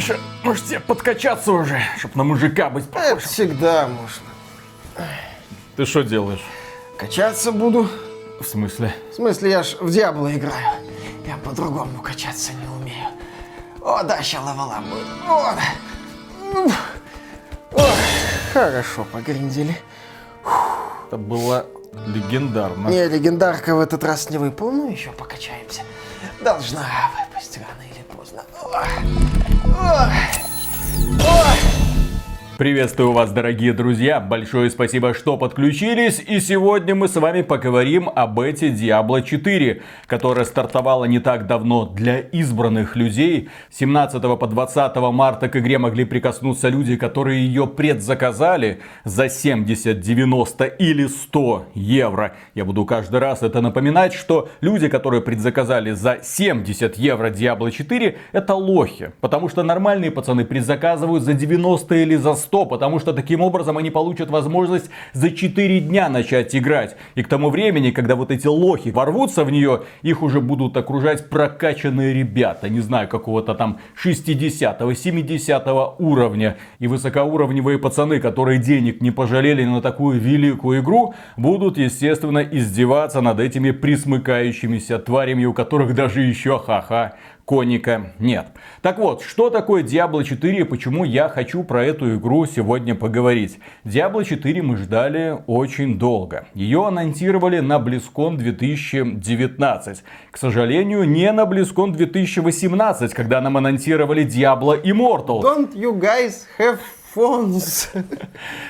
Миша, может тебе подкачаться уже, чтобы на мужика быть Это всегда можно. Ты что делаешь? Качаться буду. В смысле? В смысле, я ж в Диабло играю. Я по-другому качаться не умею. О, да, ща лавала будет. О, да. Ой, хорошо погриндили. Это было легендарно. Не, легендарка в этот раз не выпал, ну еще покачаемся. Должна выпасть рано или поздно. Ой. Ой. Ой. Приветствую вас, дорогие друзья, большое спасибо, что подключились, и сегодня мы с вами поговорим об эти Diablo 4, которая стартовала не так давно для избранных людей. 17 по 20 марта к игре могли прикоснуться люди, которые ее предзаказали за 70, 90 или 100 евро. Я буду каждый раз это напоминать, что люди, которые предзаказали за 70 евро Diablo 4, это лохи, потому что нормальные пацаны предзаказывают за 90 или за 100 100, потому что таким образом они получат возможность за 4 дня начать играть. И к тому времени, когда вот эти лохи ворвутся в нее, их уже будут окружать прокачанные ребята, не знаю, какого-то там 60-70 уровня. И высокоуровневые пацаны, которые денег не пожалели на такую великую игру, будут, естественно, издеваться над этими присмыкающимися тварями, у которых даже еще ха-ха коника нет. Так вот, что такое Diablo 4 и почему я хочу про эту игру сегодня поговорить. Diablo 4 мы ждали очень долго. Ее анонсировали на BlizzCon 2019. К сожалению, не на BlizzCon 2018, когда нам анонсировали Diablo Immortal. Don't you guys have Фонс.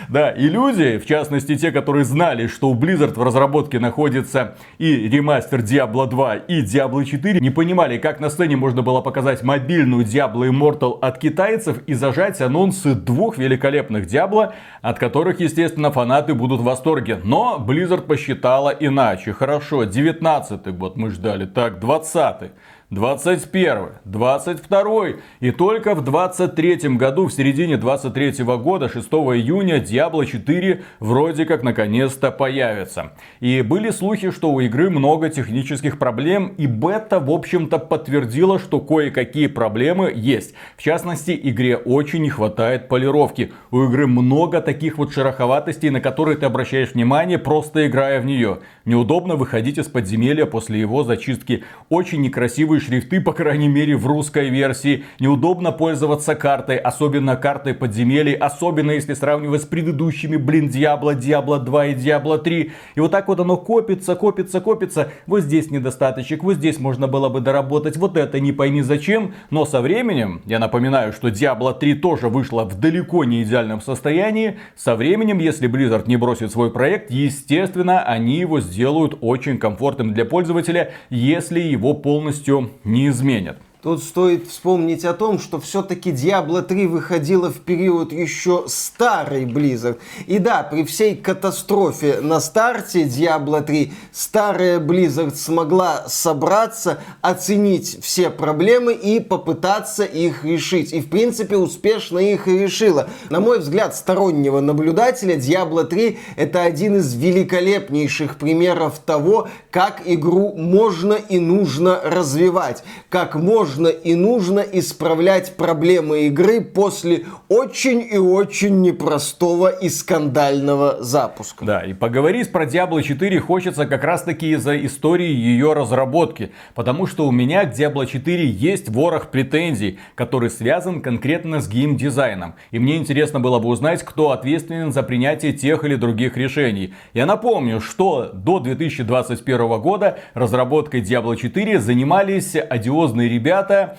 Да, и люди, в частности те, которые знали, что у Blizzard в разработке находится и ремастер Diablo 2 и Diablo 4, не понимали, как на сцене можно было показать мобильную Diablo Immortal от китайцев и зажать анонсы двух великолепных Diablo, от которых, естественно, фанаты будут в восторге. Но Blizzard посчитала иначе. Хорошо, 19 год мы ждали, так, 20 21, 22 и только в 23 году, в середине 23 года, 6 июня, Diablo 4 вроде как наконец-то появится. И были слухи, что у игры много технических проблем, и бета, в общем-то, подтвердила, что кое-какие проблемы есть. В частности, игре очень не хватает полировки. У игры много таких вот шероховатостей, на которые ты обращаешь внимание, просто играя в нее. Неудобно выходить из подземелья после его зачистки. Очень некрасивый шрифты, по крайней мере в русской версии. Неудобно пользоваться картой, особенно картой подземелий, особенно если сравнивать с предыдущими, блин, Diablo, Diablo 2 и Diablo 3. И вот так вот оно копится, копится, копится. Вот здесь недостаточек, вот здесь можно было бы доработать, вот это не пойми зачем. Но со временем, я напоминаю, что Diablo 3 тоже вышла в далеко не идеальном состоянии. Со временем, если Blizzard не бросит свой проект, естественно, они его сделают очень комфортным для пользователя, если его полностью не изменят. Тут стоит вспомнить о том, что все-таки Diablo 3 выходила в период еще старой Blizzard. И да, при всей катастрофе на старте Diablo 3 старая Blizzard смогла собраться, оценить все проблемы и попытаться их решить. И в принципе успешно их и решила. На мой взгляд, стороннего наблюдателя Diablo 3 это один из великолепнейших примеров того, как игру можно и нужно развивать. Как можно можно и нужно исправлять проблемы игры после очень и очень непростого и скандального запуска. Да, и поговорить про Diablo 4 хочется как раз таки из-за истории ее разработки. Потому что у меня к Diablo 4 есть ворох претензий, который связан конкретно с геймдизайном. И мне интересно было бы узнать, кто ответственен за принятие тех или других решений. Я напомню, что до 2021 года разработкой Diablo 4 занимались одиозные ребята, ребята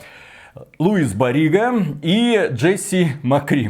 Луис Барига и Джесси Макри.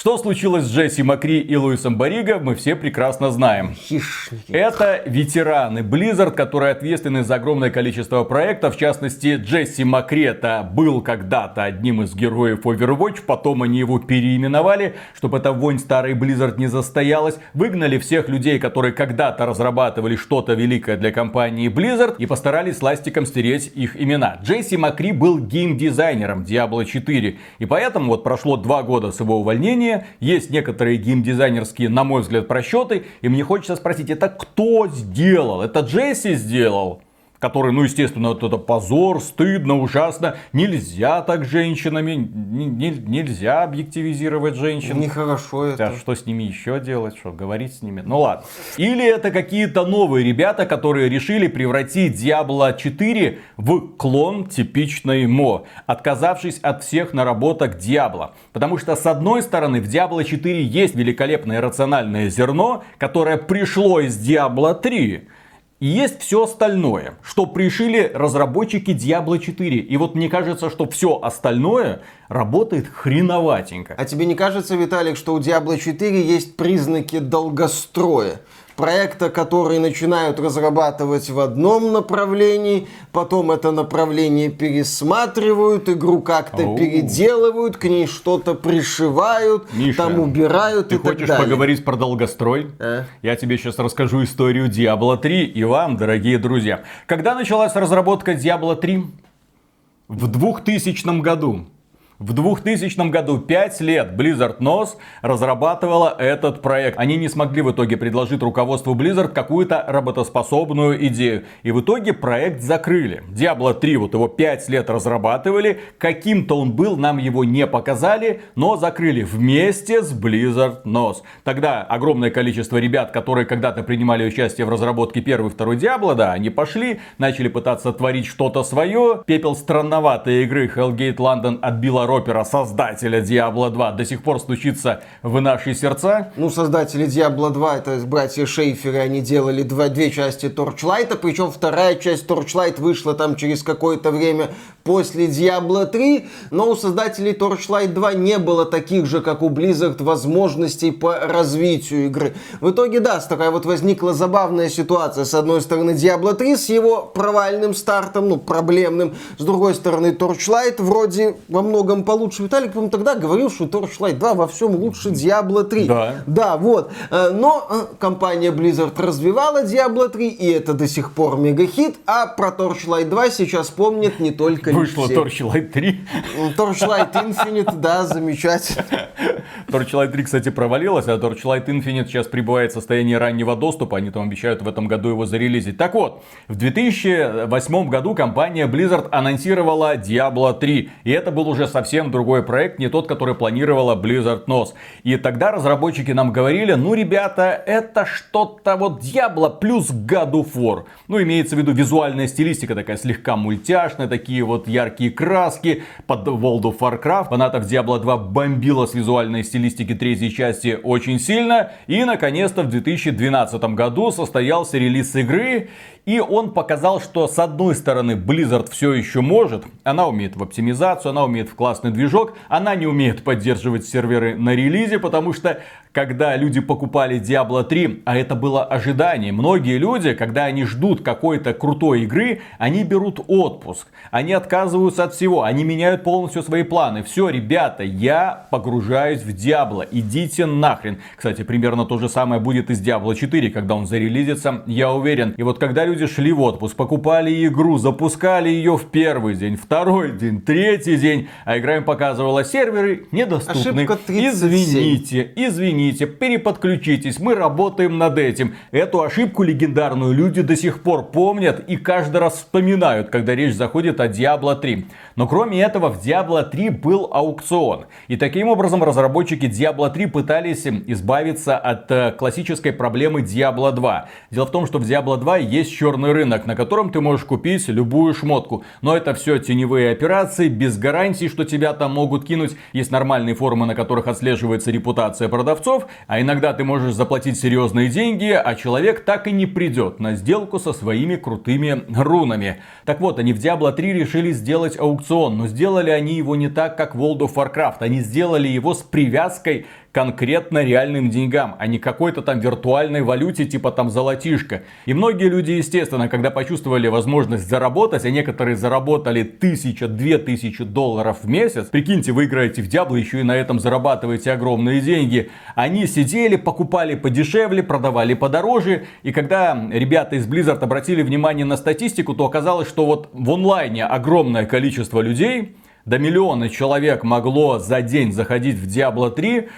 Что случилось с Джесси Макри и Луисом Бариго, мы все прекрасно знаем. Хищники. Это ветераны Blizzard, которые ответственны за огромное количество проектов. В частности, Джесси Макри это был когда-то одним из героев Overwatch. Потом они его переименовали, чтобы эта вонь старой Blizzard не застоялась. Выгнали всех людей, которые когда-то разрабатывали что-то великое для компании Blizzard. И постарались ластиком стереть их имена. Джесси Макри был геймдизайнером Diablo 4. И поэтому вот прошло два года с его увольнения мнение, есть некоторые геймдизайнерские, на мой взгляд, просчеты, и мне хочется спросить, это кто сделал? Это Джесси сделал? Который, ну, естественно, вот это позор, стыдно, ужасно. Нельзя так женщинами, не, не, нельзя объективизировать женщин. Нехорошо это. А что с ними еще делать, что говорить с ними? Ну ладно. Или это какие-то новые ребята, которые решили превратить Diablo 4 в клон типичной МО, отказавшись от всех наработок Diablo. Потому что, с одной стороны, в Diablo 4 есть великолепное рациональное зерно, которое пришло из Diablo 3. И есть все остальное, что пришили разработчики Diablo 4. И вот мне кажется, что все остальное работает хреноватенько. А тебе не кажется, Виталик, что у Diablo 4 есть признаки долгостроя? Проекта, которые начинают разрабатывать в одном направлении, потом это направление пересматривают, игру как-то Оу. переделывают, к ней что-то пришивают, Миша, там убирают ты и так далее. Хочешь поговорить про долгострой? А? Я тебе сейчас расскажу историю Diablo 3 и вам, дорогие друзья. Когда началась разработка Diablo 3? В 2000 году. В 2000 году, 5 лет, Blizzard NOS разрабатывала этот проект. Они не смогли в итоге предложить руководству Blizzard какую-то работоспособную идею. И в итоге проект закрыли. Diablo 3, вот его 5 лет разрабатывали. Каким-то он был, нам его не показали, но закрыли вместе с Blizzard NOS. Тогда огромное количество ребят, которые когда-то принимали участие в разработке первой и второй Diablo, да, они пошли, начали пытаться творить что-то свое. Пепел странноватой игры Hellgate London отбила ропера, создателя Diablo 2, до сих пор стучится в наши сердца? Ну, создатели Diablo 2, это братья Шейферы, они делали два, две части Torchlight, причем вторая часть Torchlight вышла там через какое-то время после Diablo 3, но у создателей Torchlight 2 не было таких же, как у Blizzard, возможностей по развитию игры. В итоге, да, такая вот возникла забавная ситуация. С одной стороны, Diablo 3 с его провальным стартом, ну, проблемным. С другой стороны, Torchlight вроде во многом получше. Виталик, по-моему, тогда говорил, что Torchlight 2 во всем лучше Diablo 3. Да. Да, вот. Э, но э, компания Blizzard развивала Diablo 3, и это до сих пор мега-хит, а про Torchlight 2 сейчас помнят не только Вышло Torchlight 3. Torchlight Infinite, да, замечательно. Torchlight 3, кстати, провалилась, а Torchlight Infinite сейчас прибывает в состоянии раннего доступа. Они там обещают в этом году его зарелизить. Так вот, в 2008 году компания Blizzard анонсировала Diablo 3. И это был уже совсем совсем другой проект, не тот, который планировала Blizzard NOS. И тогда разработчики нам говорили, ну, ребята, это что-то вот Diablo плюс God of War. Ну, имеется в виду визуальная стилистика такая слегка мультяшная, такие вот яркие краски под World of Warcraft. Фанатов Diablo 2 бомбила с визуальной стилистики третьей части очень сильно. И, наконец-то, в 2012 году состоялся релиз игры. И он показал, что с одной стороны Blizzard все еще может, она умеет в оптимизацию, она умеет в классный движок, она не умеет поддерживать серверы на релизе, потому что когда люди покупали Diablo 3, а это было ожидание. Многие люди, когда они ждут какой-то крутой игры, они берут отпуск. Они отказываются от всего. Они меняют полностью свои планы. Все, ребята, я погружаюсь в Diablo. Идите нахрен. Кстати, примерно то же самое будет и с Diablo 4, когда он зарелизится, я уверен. И вот когда люди шли в отпуск, покупали игру, запускали ее в первый день, второй день, третий день, а игра им показывала серверы недоступны. Извините, извините извините, переподключитесь, мы работаем над этим. Эту ошибку легендарную люди до сих пор помнят и каждый раз вспоминают, когда речь заходит о Diablo 3. Но кроме этого в Diablo 3 был аукцион. И таким образом разработчики Diablo 3 пытались избавиться от э, классической проблемы Diablo 2. Дело в том, что в Diablo 2 есть черный рынок, на котором ты можешь купить любую шмотку. Но это все теневые операции, без гарантий, что тебя там могут кинуть. Есть нормальные форумы, на которых отслеживается репутация продавцов а иногда ты можешь заплатить серьезные деньги, а человек так и не придет на сделку со своими крутыми рунами. Так вот, они в Diablo 3 решили сделать аукцион, но сделали они его не так, как в World of Warcraft. Они сделали его с привязкой конкретно реальным деньгам, а не какой-то там виртуальной валюте типа там золотишко. И многие люди, естественно, когда почувствовали возможность заработать, а некоторые заработали тысяча, две тысячи долларов в месяц, прикиньте, вы играете в Diablo, еще и на этом зарабатываете огромные деньги, они сидели, покупали подешевле, продавали подороже, и когда ребята из Blizzard обратили внимание на статистику, то оказалось, что вот в онлайне огромное количество людей, до миллиона человек могло за день заходить в Diablo 3,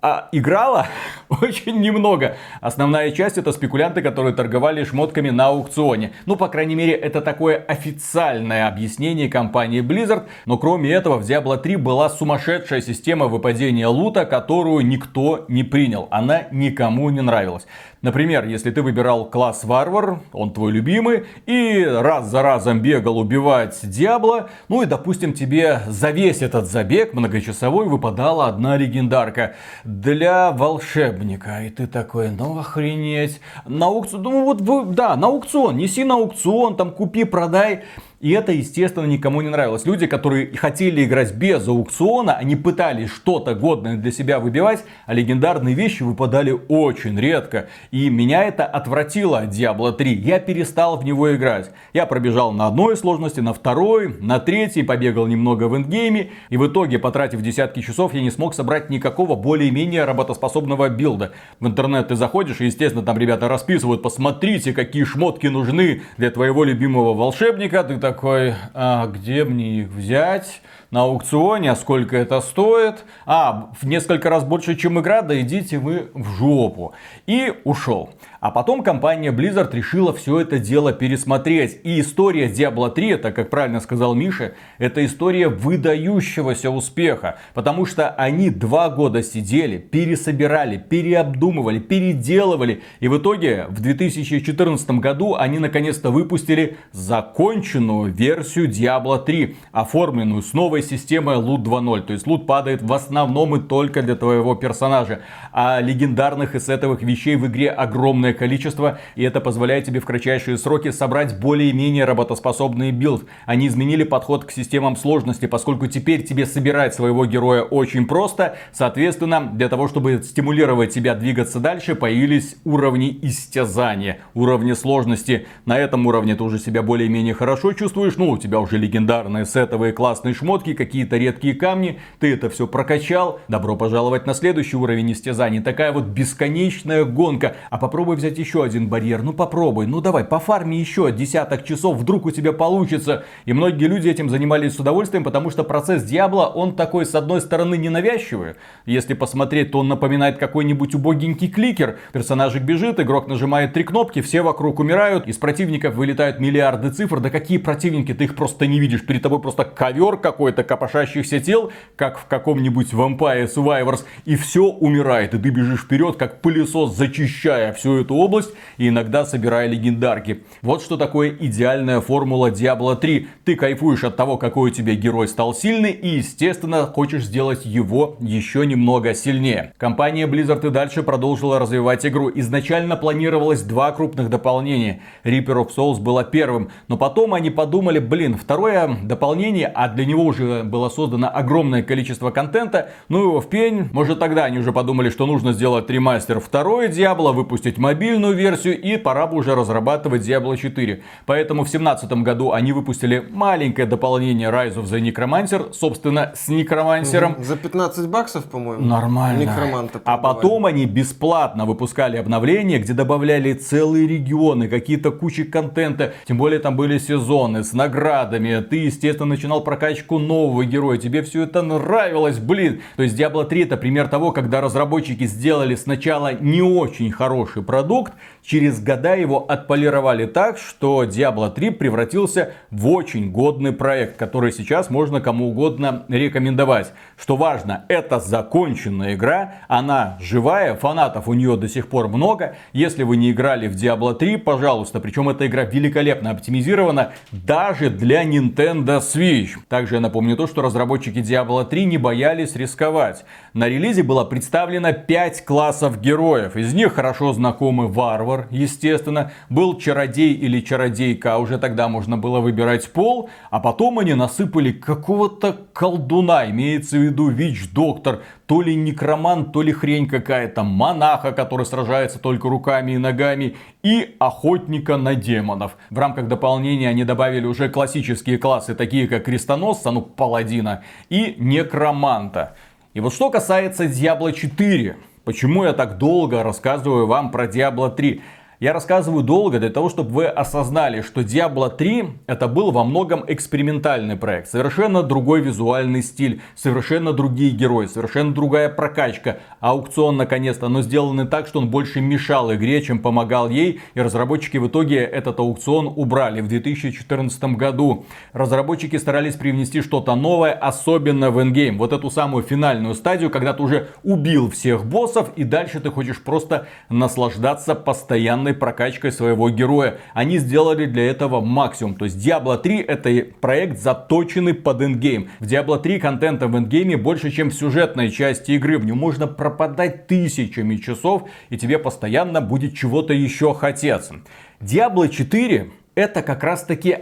а играла очень немного. Основная часть это спекулянты, которые торговали шмотками на аукционе. Ну, по крайней мере, это такое официальное объяснение компании Blizzard. Но кроме этого, в Diablo 3 была сумасшедшая система выпадения лута, которую никто не принял. Она никому не нравилась. Например, если ты выбирал класс варвар, он твой любимый, и раз за разом бегал убивать Диабло, ну и, допустим, тебе за весь этот забег многочасовой выпадала одна легендарка для волшебника. И ты такой, ну охренеть. На аукцион, ну вот, да, на аукцион, неси на аукцион, там купи, продай. И это, естественно, никому не нравилось. Люди, которые хотели играть без аукциона, они пытались что-то годное для себя выбивать, а легендарные вещи выпадали очень редко. И меня это отвратило от Diablo 3. Я перестал в него играть. Я пробежал на одной сложности, на второй, на третьей, побегал немного в эндгейме. И в итоге, потратив десятки часов, я не смог собрать никакого более-менее работоспособного билда. В интернет ты заходишь, и, естественно, там ребята расписывают, посмотрите, какие шмотки нужны для твоего любимого волшебника. Ты такой, а где мне их взять? На аукционе, а сколько это стоит? А, в несколько раз больше, чем игра, да идите вы в жопу. И ушел. А потом компания Blizzard решила все это дело пересмотреть. И история Diablo 3, это, как правильно сказал Миша, это история выдающегося успеха. Потому что они два года сидели, пересобирали, переобдумывали, переделывали. И в итоге в 2014 году они наконец-то выпустили законченную версию Diablo 3, оформленную с новой системой Loot 2.0. То есть лут падает в основном и только для твоего персонажа. А легендарных и сетовых вещей в игре огромное количество, и это позволяет тебе в кратчайшие сроки собрать более-менее работоспособный билд. Они изменили подход к системам сложности, поскольку теперь тебе собирать своего героя очень просто. Соответственно, для того, чтобы стимулировать тебя двигаться дальше, появились уровни истязания, уровни сложности. На этом уровне ты уже себя более-менее хорошо чувствуешь, ну, у тебя уже легендарные сетовые классные шмотки, какие-то редкие камни, ты это все прокачал, добро пожаловать на следующий уровень истязаний. Такая вот бесконечная гонка. А попробуй взять еще один барьер. Ну попробуй, ну давай, пофарми еще десяток часов, вдруг у тебя получится. И многие люди этим занимались с удовольствием, потому что процесс Диабло, он такой, с одной стороны, ненавязчивый. Если посмотреть, то он напоминает какой-нибудь убогенький кликер. Персонажик бежит, игрок нажимает три кнопки, все вокруг умирают, из противников вылетают миллиарды цифр. Да какие противники, ты их просто не видишь. Перед тобой просто ковер какой-то копошащихся тел, как в каком-нибудь Vampire Survivors. И все умирает, и ты бежишь вперед, как пылесос, зачищая всю эту область и иногда собирая легендарки. Вот что такое идеальная формула Diablo 3. Ты кайфуешь от того, какой у тебя герой стал сильный и, естественно, хочешь сделать его еще немного сильнее. Компания Blizzard и дальше продолжила развивать игру. Изначально планировалось два крупных дополнения. Reaper of Souls было первым, но потом они подумали, блин, второе дополнение, а для него уже было создано огромное количество контента, ну его в пень. Может тогда они уже подумали, что нужно сделать ремастер второй Diablo, выпустить мобильную версию и пора бы уже разрабатывать Diablo 4. Поэтому в 2017 году они выпустили маленькое дополнение Rise of the Necromancer, собственно, с Некромансером. За 15 баксов, по-моему. Нормально. Некроманта а потом они бесплатно выпускали обновления, где добавляли целые регионы, какие-то кучи контента. Тем более там были сезоны с наградами. Ты, естественно, начинал прокачку нового героя. Тебе все это нравилось, блин. То есть Diablo 3 это пример того, когда разработчики сделали сначала не очень хороший продукт, через года его отполировали так, что Diablo 3 превратился в очень годный проект, который сейчас можно кому угодно рекомендовать. Что важно, это законченная игра, она живая, фанатов у нее до сих пор много. Если вы не играли в Diablo 3, пожалуйста, причем эта игра великолепно оптимизирована даже для Nintendo Switch. Также я напомню то, что разработчики Diablo 3 не боялись рисковать. На релизе было представлено 5 классов героев, из них хорошо знакомы варвар, естественно, был чародей или чародейка, а уже тогда можно было выбирать пол, а потом они насыпали какого-то колдуна, имеется в виду ВИЧ-доктор, то ли некромант, то ли хрень какая-то, монаха, который сражается только руками и ногами, и охотника на демонов. В рамках дополнения они добавили уже классические классы, такие как крестоносца, ну паладина, и некроманта. И вот что касается Diablo 4, Почему я так долго рассказываю вам про Diablo 3? Я рассказываю долго для того, чтобы вы осознали, что Diablo 3 это был во многом экспериментальный проект. Совершенно другой визуальный стиль, совершенно другие герои, совершенно другая прокачка. Аукцион наконец-то, но сделанный так, что он больше мешал игре, чем помогал ей. И разработчики в итоге этот аукцион убрали в 2014 году. Разработчики старались привнести что-то новое, особенно в эндгейм. Вот эту самую финальную стадию, когда ты уже убил всех боссов и дальше ты хочешь просто наслаждаться постоянно полной прокачкой своего героя. Они сделали для этого максимум. То есть Diablo 3 это проект заточенный под эндгейм. В Diablo 3 контента в эндгейме больше, чем в сюжетной части игры. В нем можно пропадать тысячами часов и тебе постоянно будет чего-то еще хотеться. Diablo 4 это как раз таки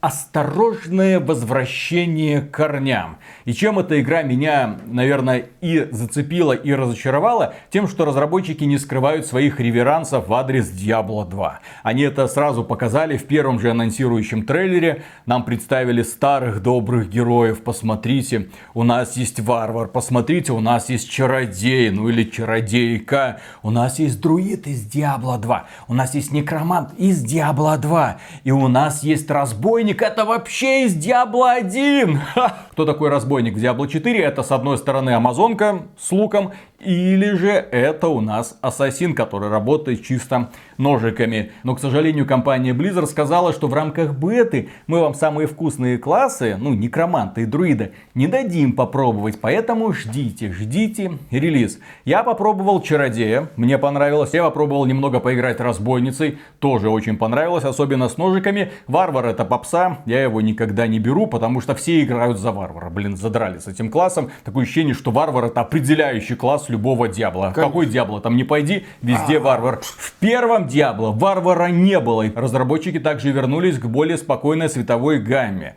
осторожное возвращение к корням. И чем эта игра меня, наверное, и зацепила, и разочаровала, тем, что разработчики не скрывают своих реверансов в адрес Diablo 2. Они это сразу показали в первом же анонсирующем трейлере. Нам представили старых добрых героев. Посмотрите, у нас есть варвар. Посмотрите, у нас есть чародей, ну или чародейка. У нас есть друид из Diablo 2. У нас есть некромант из Diablo 2. И у нас есть разбойник разбойник это вообще из Diablo 1. Кто такой разбойник в Diablo 4? Это с одной стороны Амазонка с луком или же это у нас ассасин, который работает чисто ножиками. Но, к сожалению, компания Blizzard сказала, что в рамках беты мы вам самые вкусные классы, ну, некроманта и друида, не дадим попробовать. Поэтому ждите, ждите релиз. Я попробовал чародея, мне понравилось. Я попробовал немного поиграть разбойницей, тоже очень понравилось, особенно с ножиками. Варвар это попса, я его никогда не беру, потому что все играют за варвара. Блин, задрали с этим классом. Такое ощущение, что варвар это определяющий класс любого Диабла. Как... Какой Диабло там не пойди, везде а... варвар. В первом Диабло варвара не было. Разработчики также вернулись к более спокойной световой гамме.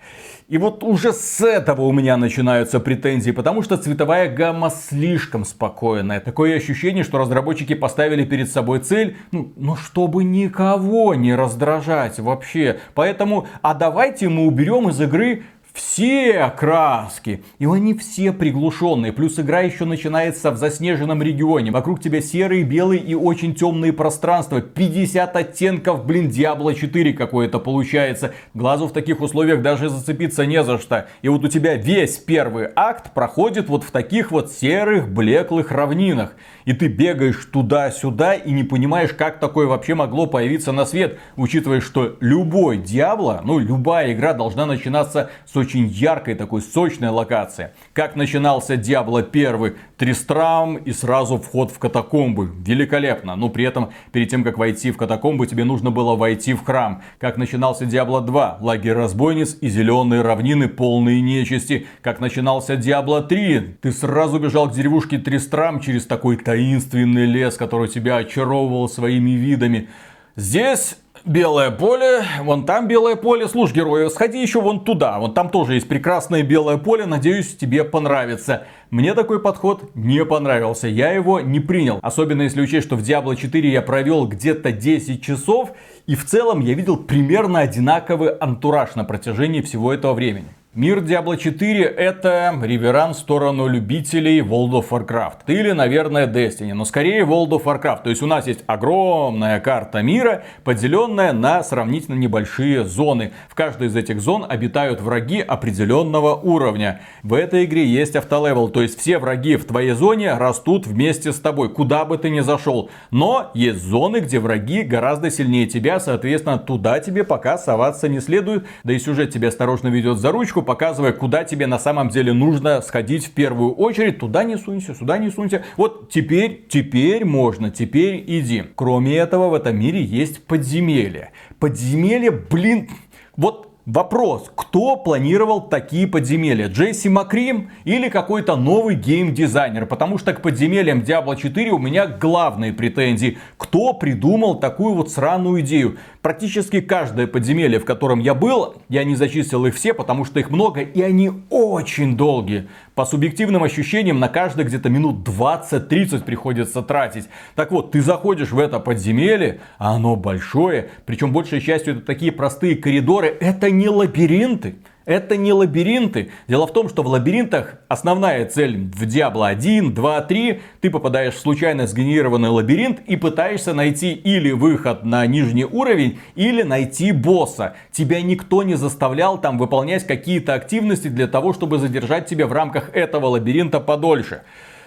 И вот уже с этого у меня начинаются претензии, потому что цветовая гамма слишком спокойная. Такое ощущение, что разработчики поставили перед собой цель, ну, ну чтобы никого не раздражать вообще. Поэтому, а давайте мы уберем из игры все краски. И они все приглушенные. Плюс игра еще начинается в заснеженном регионе. Вокруг тебя серые, белые и очень темные пространства. 50 оттенков, блин, Diablo 4 какое-то получается. Глазу в таких условиях даже зацепиться не за что. И вот у тебя весь первый акт проходит вот в таких вот серых, блеклых равнинах. И ты бегаешь туда-сюда и не понимаешь, как такое вообще могло появиться на свет. Учитывая, что любой Диабло, ну любая игра должна начинаться с очень яркой такой сочной локации. Как начинался Диабло 1, Тристрам и сразу вход в катакомбы. Великолепно. Но при этом, перед тем как войти в катакомбы, тебе нужно было войти в храм. Как начинался Диабло 2, лагерь разбойниц и зеленые равнины полные нечисти. Как начинался Диабло 3, ты сразу бежал к деревушке Тристрам через такой таинственный лес, который тебя очаровывал своими видами. Здесь белое поле, вон там белое поле. Слушай, герой, сходи еще вон туда. Вон там тоже есть прекрасное белое поле. Надеюсь, тебе понравится. Мне такой подход не понравился. Я его не принял. Особенно если учесть, что в Diablo 4 я провел где-то 10 часов. И в целом я видел примерно одинаковый антураж на протяжении всего этого времени. Мир Diablo 4 это реверанс в сторону любителей World of Warcraft. Или, наверное, Destiny, но скорее World of Warcraft. То есть у нас есть огромная карта мира, поделенная на сравнительно небольшие зоны. В каждой из этих зон обитают враги определенного уровня. В этой игре есть автолевел, то есть все враги в твоей зоне растут вместе с тобой, куда бы ты ни зашел. Но есть зоны, где враги гораздо сильнее тебя, соответственно, туда тебе пока соваться не следует. Да и сюжет тебя осторожно ведет за ручку, показывая, куда тебе на самом деле нужно сходить в первую очередь. Туда не сунься, сюда не сунься. Вот теперь, теперь можно, теперь иди. Кроме этого, в этом мире есть подземелье. Подземелье, блин, вот Вопрос, кто планировал такие подземелья? Джесси Макрим или какой-то новый геймдизайнер? Потому что к подземельям Diablo 4 у меня главные претензии. Кто придумал такую вот сраную идею? Практически каждое подземелье, в котором я был, я не зачистил их все, потому что их много и они очень долгие. По субъективным ощущениям на каждое где-то минут 20-30 приходится тратить. Так вот, ты заходишь в это подземелье, а оно большое, причем большей частью это такие простые коридоры, это не лабиринты. Это не лабиринты. Дело в том, что в лабиринтах основная цель в Diablo 1, 2, 3. Ты попадаешь в случайно сгенерированный лабиринт и пытаешься найти или выход на нижний уровень, или найти босса. Тебя никто не заставлял там выполнять какие-то активности для того, чтобы задержать тебя в рамках этого лабиринта подольше.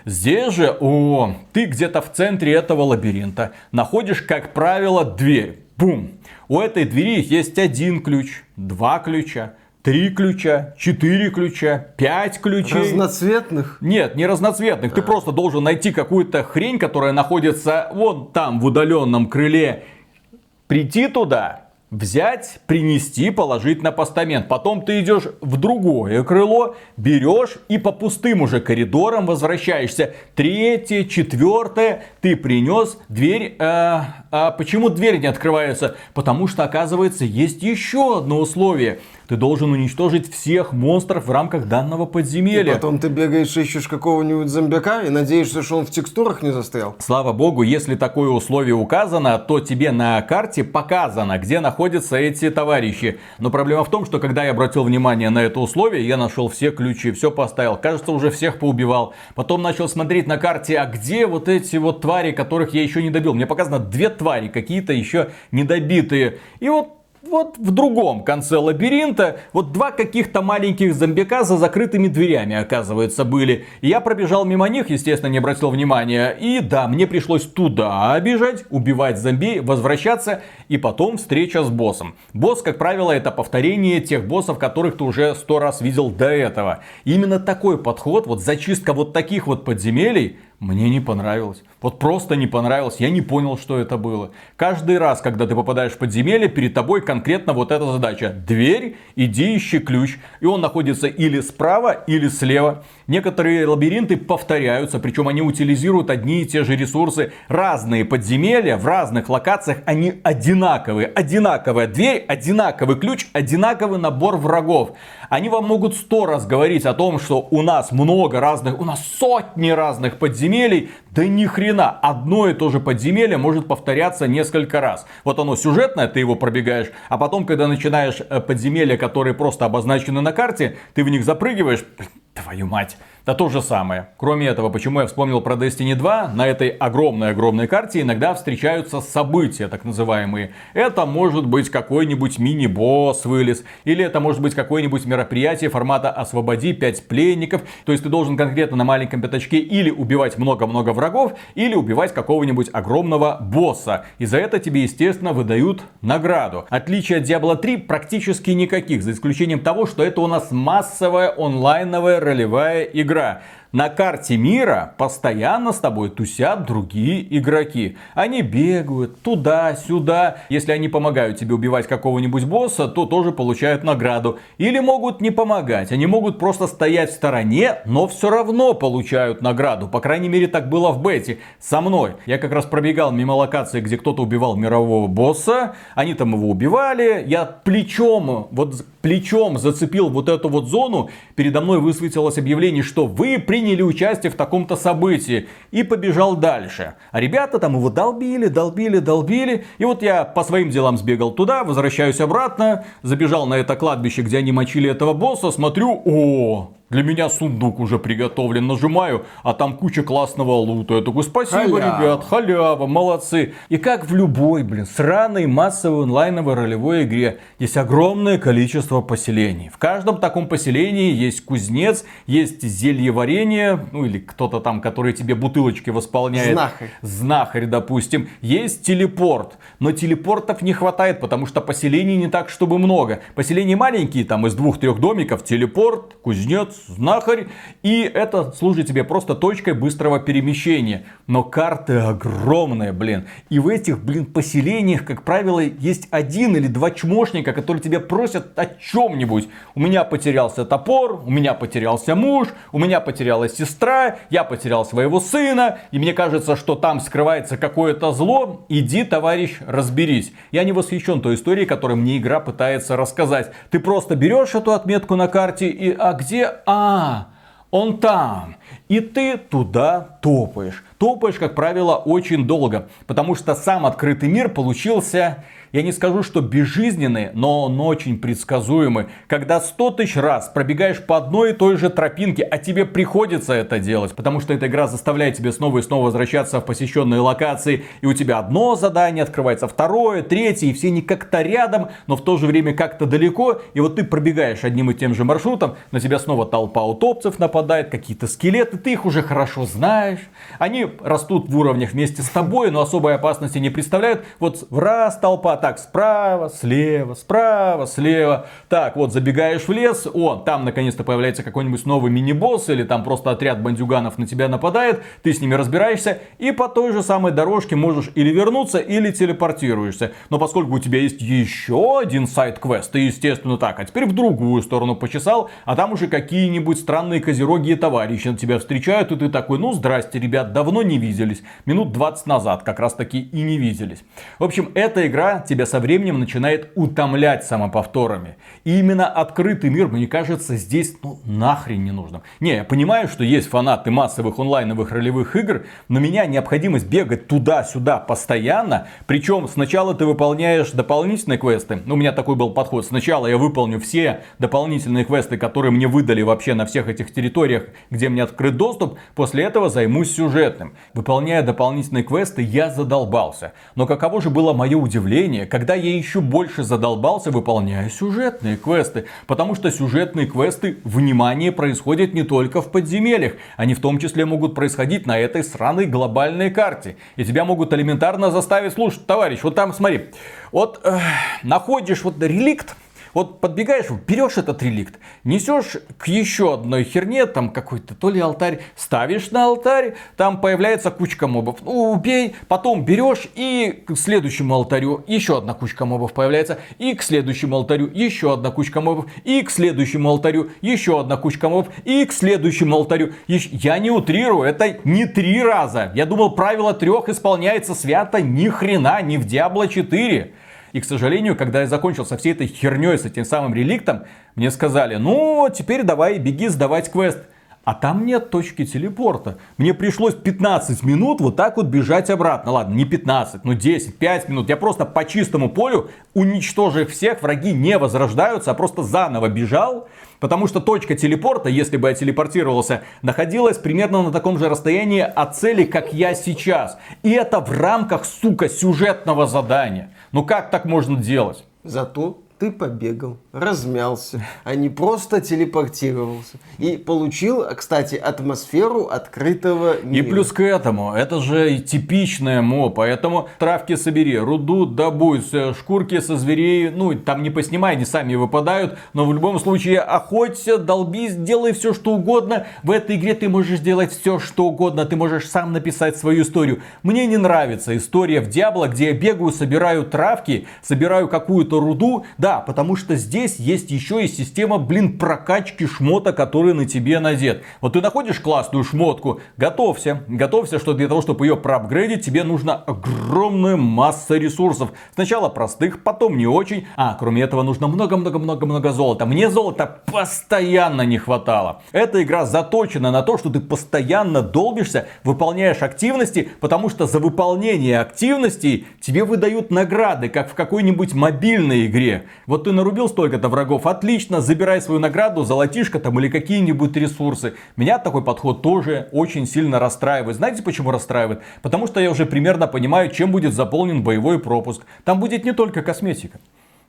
Здесь же, о, ты где-то в центре этого лабиринта находишь, как правило, дверь. Бум. У этой двери есть один ключ, два ключа, три ключа, четыре ключа, пять ключей. Разноцветных? Нет, не разноцветных. Ты просто должен найти какую-то хрень, которая находится вон там, в удаленном крыле. Прийти туда, взять, принести, положить на постамент. Потом ты идешь в другое крыло, берешь и по пустым уже коридорам возвращаешься. Третье, четвертое, ты принес, дверь... Э, а почему дверь не открывается? Потому что, оказывается, есть еще одно условие. Ты должен уничтожить всех монстров в рамках данного подземелья. И потом ты бегаешь, ищешь какого-нибудь зомбяка и надеешься, что он в текстурах не застрял. Слава богу, если такое условие указано, то тебе на карте показано, где находятся эти товарищи. Но проблема в том, что когда я обратил внимание на это условие, я нашел все ключи, все поставил. Кажется, уже всех поубивал. Потом начал смотреть на карте, а где вот эти вот твари, которых я еще не добил. Мне показано две твари, какие-то еще недобитые. И вот вот в другом конце лабиринта вот два каких-то маленьких зомбяка за закрытыми дверями, оказывается, были. Я пробежал мимо них, естественно, не обратил внимания. И да, мне пришлось туда бежать, убивать зомби, возвращаться и потом встреча с боссом. Босс, как правило, это повторение тех боссов, которых ты уже сто раз видел до этого. И именно такой подход, вот зачистка вот таких вот подземелий, мне не понравилось. Вот просто не понравилось. Я не понял, что это было. Каждый раз, когда ты попадаешь в подземелье, перед тобой конкретно вот эта задача. Дверь, иди ищи ключ. И он находится или справа, или слева. Некоторые лабиринты повторяются, причем они утилизируют одни и те же ресурсы. Разные подземелья в разных локациях, они одинаковые. Одинаковая дверь, одинаковый ключ, одинаковый набор врагов. Они вам могут сто раз говорить о том, что у нас много разных, у нас сотни разных подземелий. Да ни хрена, одно и то же подземелье может повторяться несколько раз. Вот оно сюжетное, ты его пробегаешь, а потом, когда начинаешь э, подземелья, которые просто обозначены на карте, ты в них запрыгиваешь, твою мать, да то же самое. Кроме этого, почему я вспомнил про Destiny 2, на этой огромной-огромной карте иногда встречаются события, так называемые. Это может быть какой-нибудь мини-босс вылез, или это может быть какое-нибудь мероприятие формата «Освободи 5 пленников». То есть ты должен конкретно на маленьком пятачке или убивать много-много врагов, или убивать какого-нибудь огромного босса. И за это тебе, естественно, выдают награду. Отличия от Diablo 3 практически никаких, за исключением того, что это у нас массовая онлайновая ролевая игра игра. На карте мира постоянно с тобой тусят другие игроки. Они бегают туда-сюда. Если они помогают тебе убивать какого-нибудь босса, то тоже получают награду. Или могут не помогать. Они могут просто стоять в стороне, но все равно получают награду. По крайней мере так было в бете. Со мной. Я как раз пробегал мимо локации, где кто-то убивал мирового босса. Они там его убивали. Я плечом, вот плечом зацепил вот эту вот зону. Передо мной высветилось объявление, что вы приняли участие в таком-то событии. И побежал дальше. А ребята там его долбили, долбили, долбили. И вот я по своим делам сбегал туда, возвращаюсь обратно, забежал на это кладбище, где они мочили этого босса, смотрю, о, для меня сундук уже приготовлен, нажимаю, а там куча классного лута. Я такой, спасибо, халява. ребят, халява, молодцы. И как в любой, блин, сраной массовой онлайновой ролевой игре, есть огромное количество поселений. В каждом таком поселении есть кузнец, есть зелье варенье, ну или кто-то там, который тебе бутылочки восполняет. Знахарь. Знахарь, допустим. Есть телепорт, но телепортов не хватает, потому что поселений не так, чтобы много. Поселения маленькие, там из двух-трех домиков, телепорт, кузнец, знахарь, и это служит тебе просто точкой быстрого перемещения. Но карты огромные, блин. И в этих, блин, поселениях, как правило, есть один или два чмошника, которые тебя просят о чем-нибудь. У меня потерялся топор, у меня потерялся муж, у меня потерялась сестра, я потерял своего сына, и мне кажется, что там скрывается какое-то зло. Иди, товарищ, разберись. Я не восхищен той историей, которую мне игра пытается рассказать. Ты просто берешь эту отметку на карте и а где а, он там. И ты туда топаешь. Топаешь, как правило, очень долго. Потому что сам открытый мир получился Я не скажу, что безжизненный, но он очень предсказуемый. Когда 100 тысяч раз пробегаешь по одной и той же тропинке, а тебе приходится это делать, потому что эта игра заставляет тебя снова и снова возвращаться в посещенные локации, и у тебя одно задание открывается, второе, третье, и все не как-то рядом, но в то же время как-то далеко, и вот ты пробегаешь одним и тем же маршрутом, на тебя снова толпа утопцев нападает, какие-то скелеты, ты их уже хорошо знаешь, они растут в уровнях вместе с тобой, но особой опасности не представляют, вот раз толпа, так, справа, слева, справа, слева, так, вот забегаешь в лес, о, там наконец-то появляется какой-нибудь новый мини-босс, или там просто отряд бандюганов на тебя нападает, ты с ними разбираешься, и по той же самой дорожке можешь или вернуться, или телепортируешься. Но поскольку у тебя есть еще один сайт-квест, ты, естественно, так, а теперь в другую сторону почесал, а там уже какие-нибудь странные козероги и товарищи на тебя встречают, и ты такой, ну, здрасте, ребят, давно не виделись. Минут 20 назад как раз таки и не виделись. В общем, эта игра тебя со временем начинает утомлять самоповторами. И именно открытый мир, мне кажется, здесь ну нахрен не нужным. Не, я понимаю, что есть фанаты массовых онлайновых ролевых игр, но меня необходимость бегать туда-сюда постоянно. Причем сначала ты выполняешь дополнительные квесты. Ну, у меня такой был подход. Сначала я выполню все дополнительные квесты, которые мне выдали вообще на всех этих территориях, где мне открыт доступ. После этого займусь сюжетным. Выполняя дополнительные квесты, я задолбался. Но каково же было мое удивление, когда я еще больше задолбался, выполняя сюжетные квесты. Потому что сюжетные квесты, внимание, происходят не только в подземельях. Они в том числе могут происходить на этой сраной глобальной карте. И тебя могут элементарно заставить, слушай, товарищ, вот там смотри, вот э, находишь вот реликт, вот подбегаешь, берешь этот реликт, несешь к еще одной херне, там какой-то то ли алтарь, ставишь на алтарь, там появляется кучка мобов. Ну, убей, потом берешь и к следующему алтарю еще одна кучка мобов появляется, и к следующему алтарю еще одна кучка мобов, и к следующему алтарю еще одна кучка мобов, и к следующему алтарю. Еще... Я не утрирую, это не три раза. Я думал, правило трех исполняется свято ни хрена, не в Diablo 4. И, к сожалению, когда я закончил со всей этой херней, с этим самым реликтом, мне сказали, ну, теперь давай, беги сдавать квест. А там нет точки телепорта. Мне пришлось 15 минут вот так вот бежать обратно. Ладно, не 15, но 10, 5 минут. Я просто по чистому полю, уничтожив всех, враги не возрождаются, а просто заново бежал. Потому что точка телепорта, если бы я телепортировался, находилась примерно на таком же расстоянии от цели, как я сейчас. И это в рамках, сука, сюжетного задания. Ну как так можно делать? Зато ты побегал, размялся, а не просто телепортировался. И получил, кстати, атмосферу открытого мира. И плюс к этому, это же типичное мо, поэтому травки собери, руду добудь, шкурки со зверей, ну там не поснимай, они сами выпадают, но в любом случае охоться, долбись, делай все что угодно. В этой игре ты можешь делать все что угодно, ты можешь сам написать свою историю. Мне не нравится история в Диабло, где я бегаю, собираю травки, собираю какую-то руду, да, потому что здесь есть еще и система, блин, прокачки шмота, который на тебе надет. Вот ты находишь классную шмотку, готовься. Готовься, что для того, чтобы ее проапгрейдить, тебе нужна огромная масса ресурсов. Сначала простых, потом не очень. А, кроме этого, нужно много-много-много-много золота. Мне золота постоянно не хватало. Эта игра заточена на то, что ты постоянно долбишься, выполняешь активности, потому что за выполнение активностей тебе выдают награды, как в какой-нибудь мобильной игре. Вот ты нарубил столько-то врагов, отлично, забирай свою награду, золотишко там или какие-нибудь ресурсы. Меня такой подход тоже очень сильно расстраивает. Знаете почему расстраивает? Потому что я уже примерно понимаю, чем будет заполнен боевой пропуск. Там будет не только косметика.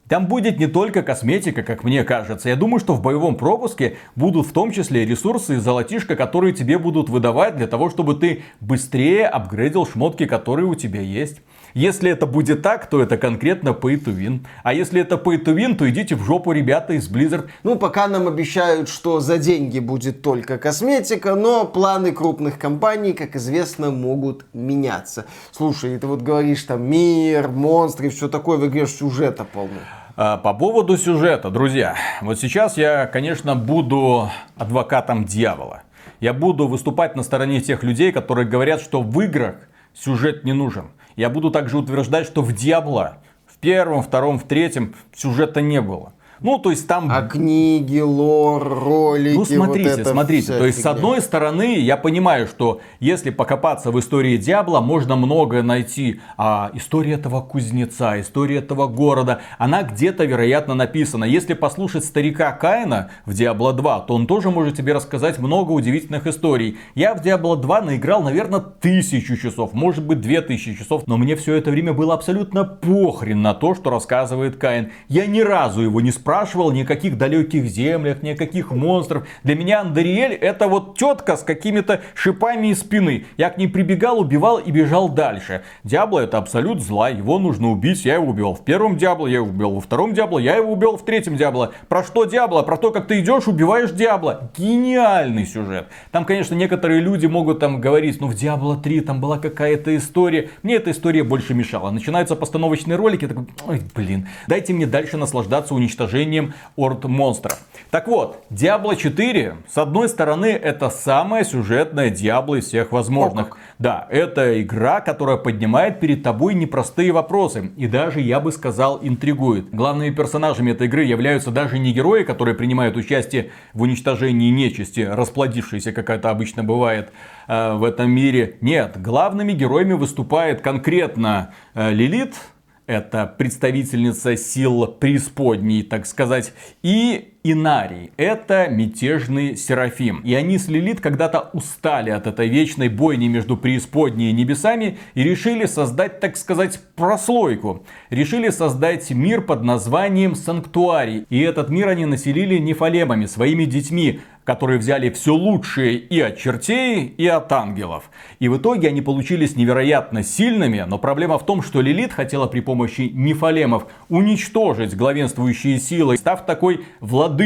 Там будет не только косметика, как мне кажется. Я думаю, что в боевом пропуске будут в том числе ресурсы и золотишко, которые тебе будут выдавать для того, чтобы ты быстрее апгрейдил шмотки, которые у тебя есть. Если это будет так, то это конкретно pay to win. А если это pay to win, то идите в жопу, ребята из Blizzard. Ну, пока нам обещают, что за деньги будет только косметика, но планы крупных компаний, как известно, могут меняться. Слушай, ты вот говоришь там мир, монстры, все такое, в игре сюжета полно. А, по поводу сюжета, друзья, вот сейчас я, конечно, буду адвокатом дьявола. Я буду выступать на стороне тех людей, которые говорят, что в играх сюжет не нужен. Я буду также утверждать, что в Диабло в первом, втором, в третьем сюжета не было. Ну, то есть там... А книги, лор, ролики, Ну, смотрите, вот это смотрите. То есть, с одной стороны, я понимаю, что если покопаться в истории Диабла, можно многое найти. А история этого кузнеца, история этого города, она где-то, вероятно, написана. Если послушать старика Каина в Диабло 2, то он тоже может тебе рассказать много удивительных историй. Я в Диабло 2 наиграл, наверное, тысячу часов, может быть, две тысячи часов, но мне все это время было абсолютно похрен на то, что рассказывает Каин. Я ни разу его не спрашивал ни о каких далеких землях, ни о каких монстров. Для меня Андериэль это вот тетка с какими-то шипами из спины. Я к ней прибегал, убивал и бежал дальше. Диабло это абсолют зла, его нужно убить, я его убивал в первом Диабло, я его убил во втором Диабло, я его убил в третьем Диабло. Про что Диабло? Про то, как ты идешь, убиваешь Диабло. Гениальный сюжет. Там, конечно, некоторые люди могут там говорить, ну в Диабло 3 там была какая-то история. Мне эта история больше мешала. Начинаются постановочные ролики, такой, ой, блин, дайте мне дальше наслаждаться уничтожением орд монстров. Так вот, Diablo 4, с одной стороны, это самая сюжетная Diablo из всех возможных. Ок. Да, это игра, которая поднимает перед тобой непростые вопросы. И даже, я бы сказал, интригует. Главными персонажами этой игры являются даже не герои, которые принимают участие в уничтожении нечисти, расплодившейся, как это обычно бывает э, в этом мире. Нет, главными героями выступает конкретно э, Лилит, это представительница сил преисподней, так сказать, и Инарий. Это мятежный Серафим. И они с Лилит когда-то устали от этой вечной бойни между преисподней и небесами и решили создать, так сказать, прослойку. Решили создать мир под названием Санктуарий. И этот мир они населили нефалемами, своими детьми, которые взяли все лучшее и от чертей, и от ангелов. И в итоге они получились невероятно сильными, но проблема в том, что Лилит хотела при помощи нефалемов уничтожить главенствующие силы, став такой владычицей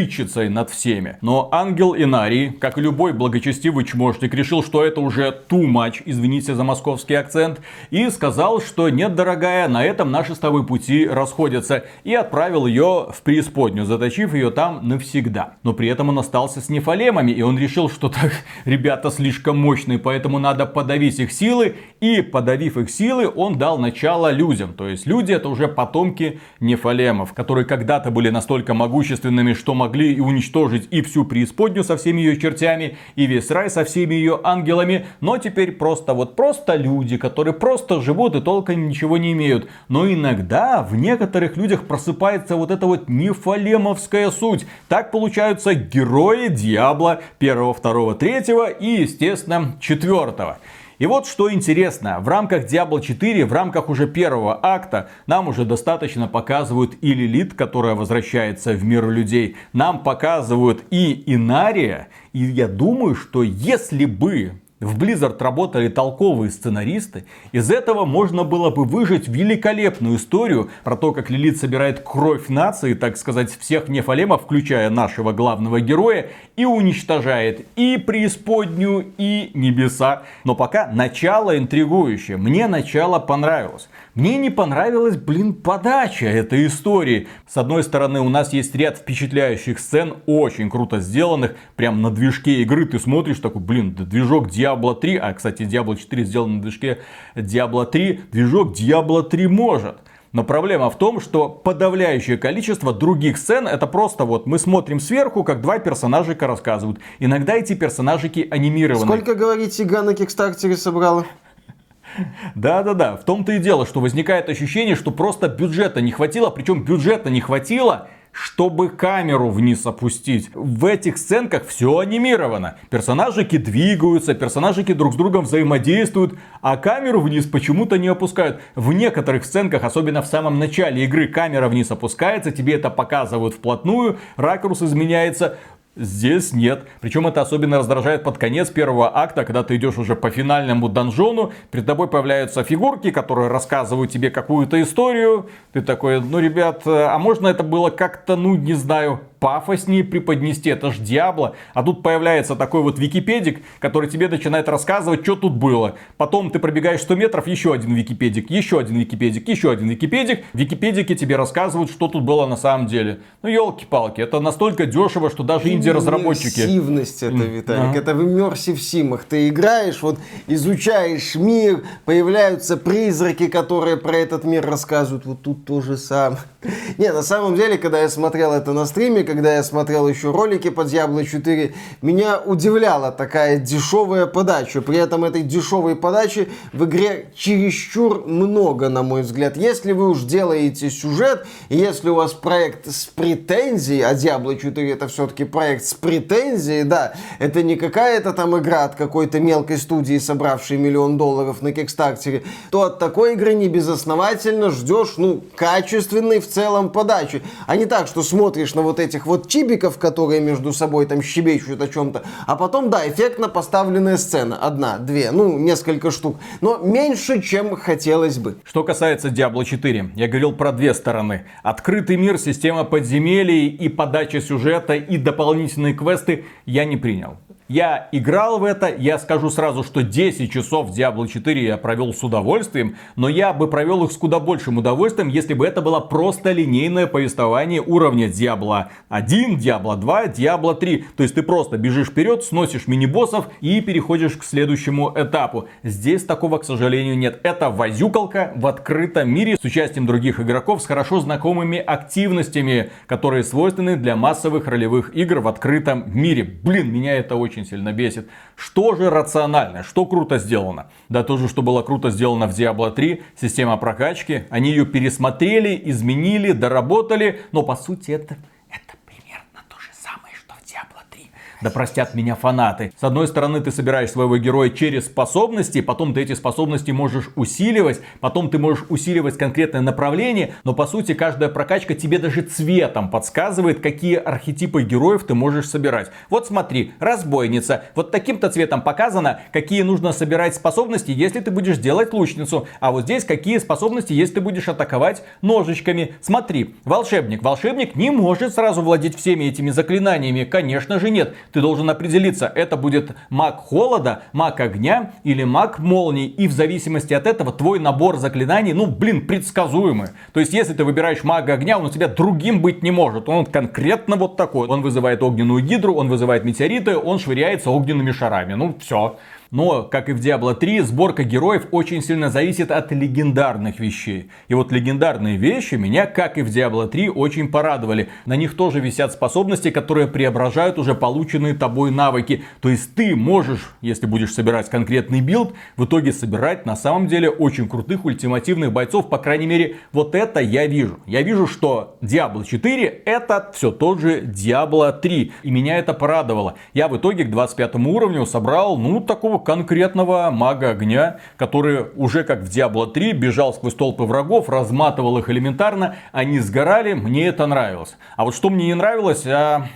над всеми. Но ангел Инарий, как и любой благочестивый чмошник, решил, что это уже too much, извините за московский акцент, и сказал, что нет, дорогая, на этом наши с тобой пути расходятся, и отправил ее в преисподнюю, заточив ее там навсегда. Но при этом он остался с нефалемами, и он решил, что так ребята слишком мощные, поэтому надо подавить их силы, и подавив их силы, он дал начало людям. То есть люди это уже потомки нефалемов, которые когда-то были настолько могущественными, что могли и уничтожить и всю преисподнюю со всеми ее чертями, и весь рай со всеми ее ангелами, но теперь просто вот просто люди, которые просто живут и толком ничего не имеют. Но иногда в некоторых людях просыпается вот эта вот нефалемовская суть. Так получаются герои Диабла первого, второго, третьего и, естественно, четвертого. И вот что интересно, в рамках Diablo 4, в рамках уже первого акта, нам уже достаточно показывают и Лилит, которая возвращается в мир людей, нам показывают и Инария, и я думаю, что если бы в Blizzard работали толковые сценаристы, из этого можно было бы выжить великолепную историю про то, как Лилит собирает кровь нации, так сказать, всех нефалемов, включая нашего главного героя, и уничтожает и преисподнюю, и небеса. Но пока начало интригующее. Мне начало понравилось. Мне не понравилась, блин, подача этой истории. С одной стороны, у нас есть ряд впечатляющих сцен, очень круто сделанных, прям на движке игры ты смотришь, такой, блин, движок Diablo 3, а, кстати, Diablo 4 сделан на движке Diablo 3, движок Diablo 3 может. Но проблема в том, что подавляющее количество других сцен это просто вот мы смотрим сверху, как два персонажика рассказывают. Иногда эти персонажики анимированы. Сколько, говорите, игра на Кикстартере собрала? Да-да-да, в том-то и дело, что возникает ощущение, что просто бюджета не хватило, причем бюджета не хватило, чтобы камеру вниз опустить. В этих сценках все анимировано. Персонажики двигаются, персонажики друг с другом взаимодействуют, а камеру вниз почему-то не опускают. В некоторых сценках, особенно в самом начале игры, камера вниз опускается, тебе это показывают вплотную, ракурс изменяется. Здесь нет. Причем это особенно раздражает под конец первого акта, когда ты идешь уже по финальному донжону, перед тобой появляются фигурки, которые рассказывают тебе какую-то историю. Ты такой, ну, ребят, а можно это было как-то, ну, не знаю, пафоснее преподнести, это ж Диабло. А тут появляется такой вот википедик, который тебе начинает рассказывать, что тут было. Потом ты пробегаешь 100 метров, еще один википедик, еще один википедик, еще один википедик. В википедике тебе рассказывают, что тут было на самом деле. Ну, елки-палки, это настолько дешево, что даже инди-разработчики... Иммерсивность это, Виталик. Это в Immersive Симах. Ты играешь, вот изучаешь мир, появляются призраки, которые про этот мир рассказывают. Вот тут то же самое. Не, на самом деле, когда я смотрел это на стриме, когда я смотрел еще ролики по Diablo 4, меня удивляла такая дешевая подача. При этом этой дешевой подачи в игре чересчур много, на мой взгляд. Если вы уж делаете сюжет, если у вас проект с претензией, а Diablo 4 это все-таки проект с претензией, да, это не какая-то там игра от какой-то мелкой студии, собравшей миллион долларов на Кикстартере, то от такой игры не безосновательно ждешь, ну, качественной в целом подачи. А не так, что смотришь на вот этих вот чибиков, которые между собой там щебечут о чем-то, а потом, да, эффектно поставленная сцена. Одна, две, ну, несколько штук. Но меньше, чем хотелось бы. Что касается Diablo 4, я говорил про две стороны. Открытый мир, система подземелий и подача сюжета и дополнительные квесты я не принял. Я играл в это, я скажу сразу, что 10 часов Diablo 4 я провел с удовольствием, но я бы провел их с куда большим удовольствием, если бы это было просто линейное повествование уровня Diablo 1, Diablo 2, Diablo 3. То есть ты просто бежишь вперед, сносишь мини-боссов и переходишь к следующему этапу. Здесь такого, к сожалению, нет. Это возюкалка в открытом мире с участием других игроков с хорошо знакомыми активностями, которые свойственны для массовых ролевых игр в открытом мире. Блин, меня это очень очень сильно бесит. Что же рационально, что круто сделано? Да то же, что было круто сделано в Diablo 3, система прокачки. Они ее пересмотрели, изменили, доработали, но по сути это Да простят меня фанаты. С одной стороны, ты собираешь своего героя через способности, потом ты эти способности можешь усиливать, потом ты можешь усиливать конкретное направление, но по сути каждая прокачка тебе даже цветом подсказывает, какие архетипы героев ты можешь собирать. Вот смотри, разбойница. Вот таким-то цветом показано, какие нужно собирать способности, если ты будешь делать лучницу. А вот здесь какие способности, если ты будешь атаковать ножичками. Смотри, волшебник. Волшебник не может сразу владеть всеми этими заклинаниями. Конечно же нет. Ты должен определиться, это будет маг холода, маг огня или маг молний. И в зависимости от этого твой набор заклинаний, ну блин, предсказуемый. То есть, если ты выбираешь мага огня, он у тебя другим быть не может. Он конкретно вот такой. Он вызывает огненную гидру, он вызывает метеориты, он швыряется огненными шарами. Ну все. Но, как и в Diablo 3, сборка героев очень сильно зависит от легендарных вещей. И вот легендарные вещи меня, как и в Diablo 3, очень порадовали. На них тоже висят способности, которые преображают уже полученные тобой навыки. То есть ты можешь, если будешь собирать конкретный билд, в итоге собирать на самом деле очень крутых ультимативных бойцов. По крайней мере, вот это я вижу. Я вижу, что Diablo 4 это все тот же Diablo 3. И меня это порадовало. Я в итоге к 25 уровню собрал, ну, такого конкретного мага огня, который уже как в Diablo 3 бежал сквозь толпы врагов, разматывал их элементарно, они сгорали, мне это нравилось. А вот что мне не нравилось, а...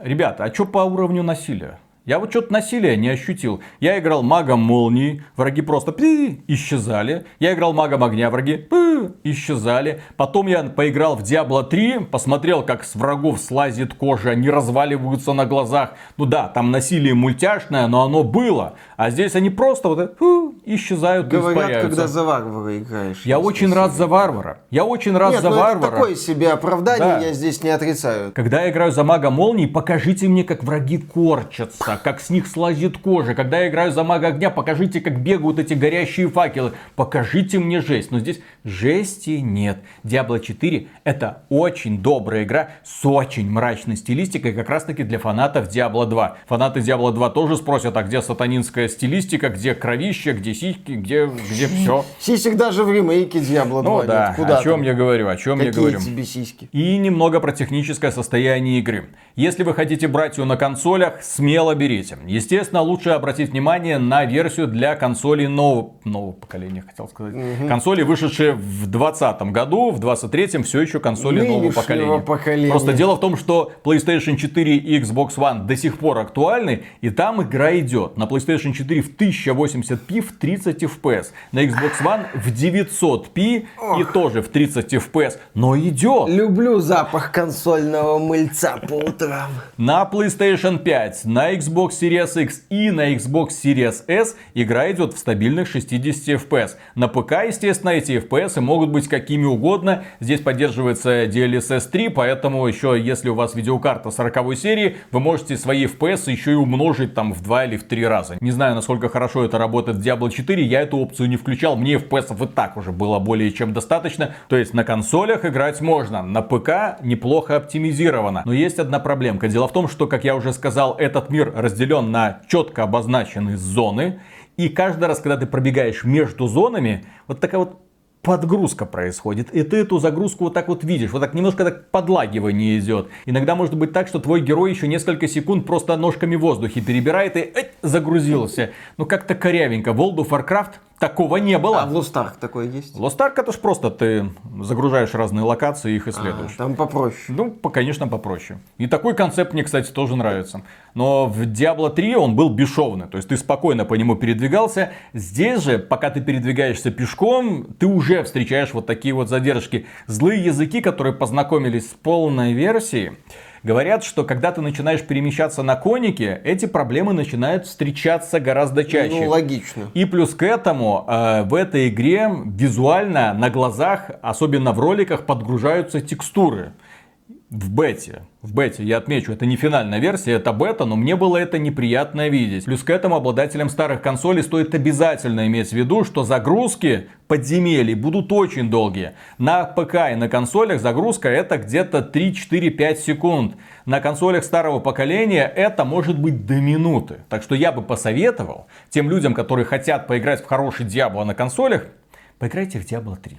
Ребята, а что по уровню насилия? Я вот что-то насилия не ощутил. Я играл магом молнии, враги просто пи, исчезали. Я играл магом огня, враги пи, исчезали. Потом я поиграл в Diablo 3, посмотрел, как с врагов слазит кожа, они разваливаются на глазах. Ну да, там насилие мультяшное, но оно было. А здесь они просто вот фу, исчезают Говорят, и испаряются. когда за варвара играешь. Я очень рад за варвара. Я очень рад Нет, за ну варвара. это такое себе оправдание, Да. я здесь не отрицаю. Когда я играю за мага молнии, покажите мне, как враги корчатся, как с них слазит кожа. Когда я играю за мага огня, покажите, как бегают эти горящие факелы. Покажите мне жесть. Но здесь жести нет. Diablo 4 это очень добрая игра с очень мрачной стилистикой, как раз таки для фанатов Diablo 2. Фанаты Diablo 2 тоже спросят, а где сатанинская стилистика, где кровище, где сиськи, где, где все. Сисек даже в ремейке Diablo 2 Ну нет. да, Куда о чем там? я говорю, о чем я Какие говорю. тебе сиськи? И немного про техническое состояние игры. Если вы хотите брать ее на консолях, смело берите. Естественно, лучше обратить внимание на версию для консолей нового, нового поколения, хотел сказать. Консоли, вышедшие в 2020 году, в 2023 все еще консоли нового Нынешнего поколения. поколения. Просто дело в том, что PlayStation 4 и Xbox One до сих пор актуальны, и там игра идет. На PlayStation 4 в 1080p в 30 FPS, на Xbox One в 900p и тоже в 30 FPS, но идет. Люблю запах консольного мыльца по утрам. На PlayStation 5, на Xbox Xbox Series X и на Xbox Series S игра идет в стабильных 60 FPS. На ПК, естественно, эти FPS могут быть какими угодно. Здесь поддерживается DLSS 3, поэтому еще если у вас видеокарта 40 серии, вы можете свои FPS еще и умножить там в 2 или в 3 раза. Не знаю, насколько хорошо это работает в Diablo 4, я эту опцию не включал, мне FPS и так уже было более чем достаточно. То есть на консолях играть можно, на ПК неплохо оптимизировано. Но есть одна проблемка. Дело в том, что, как я уже сказал, этот мир разделен на четко обозначенные зоны. И каждый раз, когда ты пробегаешь между зонами, вот такая вот подгрузка происходит. И ты эту загрузку вот так вот видишь. Вот так немножко так подлагивание идет. Иногда может быть так, что твой герой еще несколько секунд просто ножками в воздухе перебирает и эть, загрузился. Ну как-то корявенько. World of Warcraft Такого не было. А в Ark такое есть? Ark это ж просто ты загружаешь разные локации и их исследуешь. А, там попроще. Ну, конечно, попроще. И такой концепт мне, кстати, тоже нравится. Но в Diablo 3 он был бесшовный. То есть ты спокойно по нему передвигался. Здесь же, пока ты передвигаешься пешком, ты уже встречаешь вот такие вот задержки. Злые языки, которые познакомились с полной версией, Говорят, что когда ты начинаешь перемещаться на конике, эти проблемы начинают встречаться гораздо чаще. Ну, логично. И плюс к этому э, в этой игре визуально на глазах, особенно в роликах, подгружаются текстуры в бете. В бете, я отмечу, это не финальная версия, это бета, но мне было это неприятно видеть. Плюс к этому обладателям старых консолей стоит обязательно иметь в виду, что загрузки подземелий будут очень долгие. На ПК и на консолях загрузка это где-то 3-4-5 секунд. На консолях старого поколения это может быть до минуты. Так что я бы посоветовал тем людям, которые хотят поиграть в хороший Diablo на консолях, поиграйте в Diablo 3.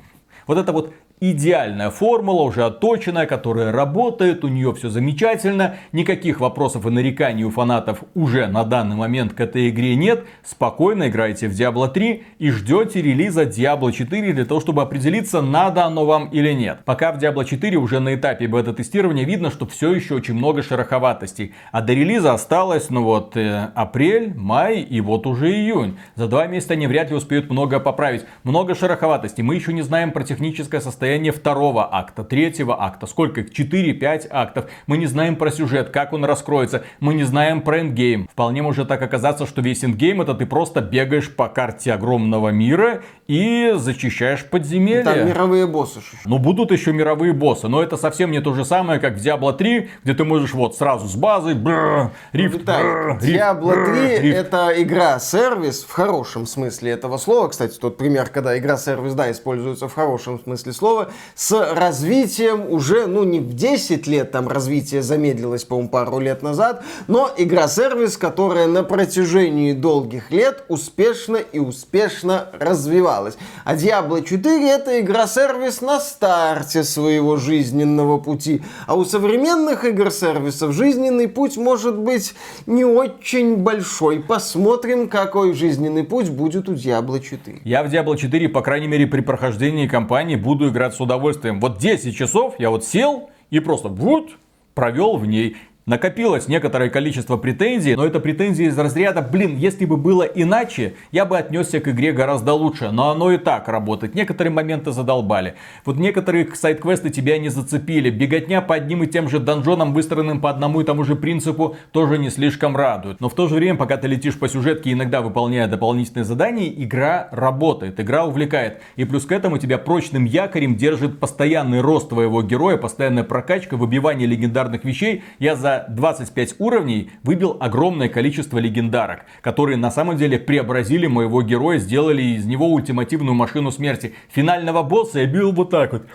Вот это вот идеальная формула, уже отточенная, которая работает, у нее все замечательно, никаких вопросов и нареканий у фанатов уже на данный момент к этой игре нет. Спокойно играйте в Diablo 3 и ждете релиза Diablo 4 для того, чтобы определиться, надо оно вам или нет. Пока в Diablo 4 уже на этапе бета-тестирования видно, что все еще очень много шероховатостей. А до релиза осталось, ну вот, э, апрель, май и вот уже июнь. За два месяца они вряд ли успеют много поправить. Много шероховатостей. Мы еще не знаем про техническое состояние состояние второго акта, третьего акта. Сколько их? 4-5 актов. Мы не знаем про сюжет, как он раскроется. Мы не знаем про эндгейм. Вполне может так оказаться, что весь эндгейм это ты просто бегаешь по карте огромного мира и зачищаешь подземелья. Там мировые боссы. Ну, будут еще мировые боссы. Но это совсем не то же самое, как в Diablo 3, где ты можешь вот сразу с базы, бррр, рифт, ну, бррр, Diablo 3 рифт. это игра-сервис в хорошем смысле этого слова. Кстати, тот пример, когда игра-сервис, да, используется в хорошем смысле слова Пескова с развитием уже, ну, не в 10 лет, там развитие замедлилось, по-моему, пару лет назад, но игра-сервис, которая на протяжении долгих лет успешно и успешно развивалась. А Diablo 4 это игра-сервис на старте своего жизненного пути. А у современных игр-сервисов жизненный путь может быть не очень большой. Посмотрим, какой жизненный путь будет у Diablo 4. Я в Diablo 4, по крайней мере, при прохождении кампании буду играть играть с удовольствием. Вот 10 часов я вот сел и просто вот провел в ней. Накопилось некоторое количество претензий, но это претензии из разряда, блин, если бы было иначе, я бы отнесся к игре гораздо лучше, но оно и так работает. Некоторые моменты задолбали. Вот некоторые сайт-квесты тебя не зацепили. Беготня по одним и тем же донжонам, выстроенным по одному и тому же принципу, тоже не слишком радует. Но в то же время, пока ты летишь по сюжетке, иногда выполняя дополнительные задания, игра работает, игра увлекает. И плюс к этому тебя прочным якорем держит постоянный рост твоего героя, постоянная прокачка, выбивание легендарных вещей. Я за 25 уровней выбил огромное количество легендарок, которые на самом деле преобразили моего героя, сделали из него ультимативную машину смерти. Финального босса я бил вот так вот.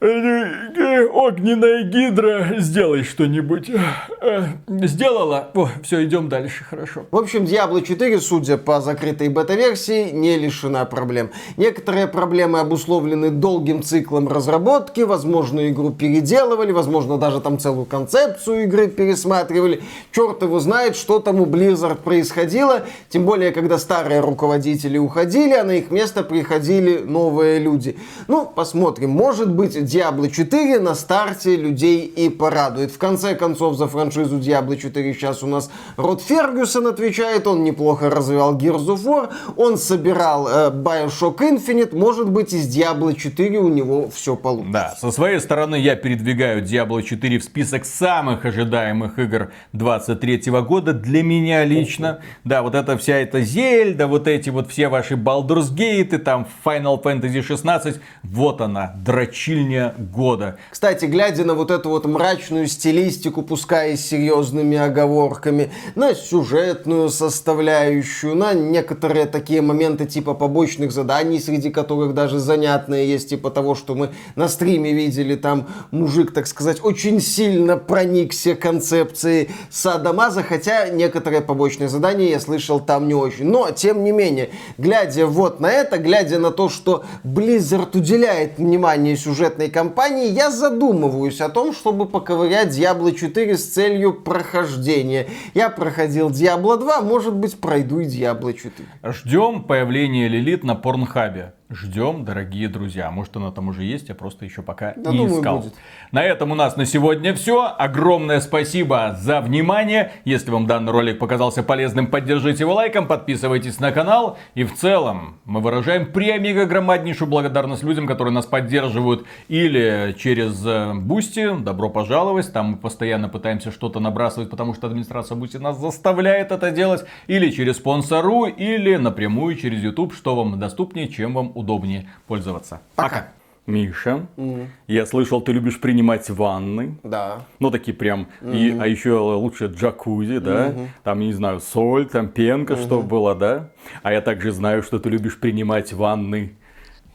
Э, огненная гидра, сделай что-нибудь. Э, сделала. О, все, идем дальше, хорошо. В общем, Diablo 4, судя по закрытой бета-версии, не лишена проблем. Некоторые проблемы обусловлены долгим циклом разработки, возможно, игру переделывали, возможно, даже там целую концепцию игры пересматривали. Черт его знает, что там у Blizzard происходило, тем более, когда старые руководители уходили, а на их место приходили новые люди. Ну, посмотрим. Может быть, Diablo 4 на старте людей и порадует. В конце концов, за франшизу Diablo 4 сейчас у нас Род Фергюсон отвечает, он неплохо развивал Gears of War, он собирал э, Bioshock Infinite, может быть, из Diablo 4 у него все получится. Да, со своей стороны я передвигаю Diablo 4 в список самых ожидаемых игр 23 года для меня лично. Да, вот это вся эта Зельда, вот эти вот все ваши Baldur's Gate, там Final Fantasy 16, вот она, дрочильня года. Кстати, глядя на вот эту вот мрачную стилистику, пускай с серьезными оговорками, на сюжетную составляющую, на некоторые такие моменты типа побочных заданий, среди которых даже занятные есть, типа того, что мы на стриме видели, там мужик, так сказать, очень сильно проникся концепцией садомаза, хотя некоторые побочные задания я слышал там не очень. Но, тем не менее, глядя вот на это, глядя на то, что Blizzard уделяет внимание сюжетной кампании, я задумываюсь о том, чтобы поковырять Diablo 4 с целью прохождения. Я проходил Diablo 2, может быть, пройду и Diablo 4. Ждем появления Лилит на Порнхабе. Ждем, дорогие друзья. Может, она там уже есть, я просто еще пока Да, не думаю, искал. будет. На этом у нас на сегодня все. Огромное спасибо за внимание. Если вам данный ролик показался полезным, поддержите его лайком, подписывайтесь на канал. И в целом мы выражаем премега громаднейшую благодарность людям, которые нас поддерживают или через э, Boosty. Добро пожаловать. Там мы постоянно пытаемся что-то набрасывать, потому что администрация Boosty нас заставляет это делать. Или через Sponsr, или напрямую через YouTube, что вам доступнее, чем вам удобнее пользоваться. Пока. Миша, я слышал, ты любишь принимать ванны. Да. Ну, такие прям, и, а еще лучше джакузи, да? Там, не знаю, соль, там пенка, чтобы была, да? А я также знаю, что ты любишь принимать ванны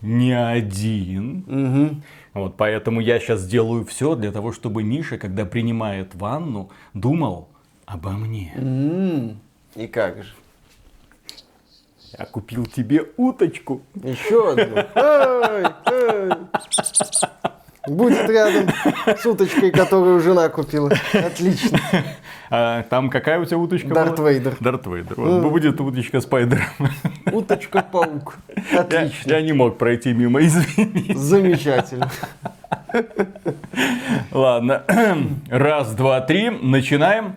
не один. Вот, поэтому я сейчас сделаю все для того, чтобы Миша, когда принимает ванну, думал обо мне. М, И как же? Я купил тебе уточку. Еще одну. Ай, ай. Будет рядом с уточкой, которую жена купила. Отлично. А там какая у тебя уточка Дарт была? Вейдер. Дарт Вейдер. Вот будет уточка Спайдером. Уточка-паук. Я, Отлично. я не мог пройти мимо, извини. Замечательно. Ладно. Раз, два, три. Начинаем.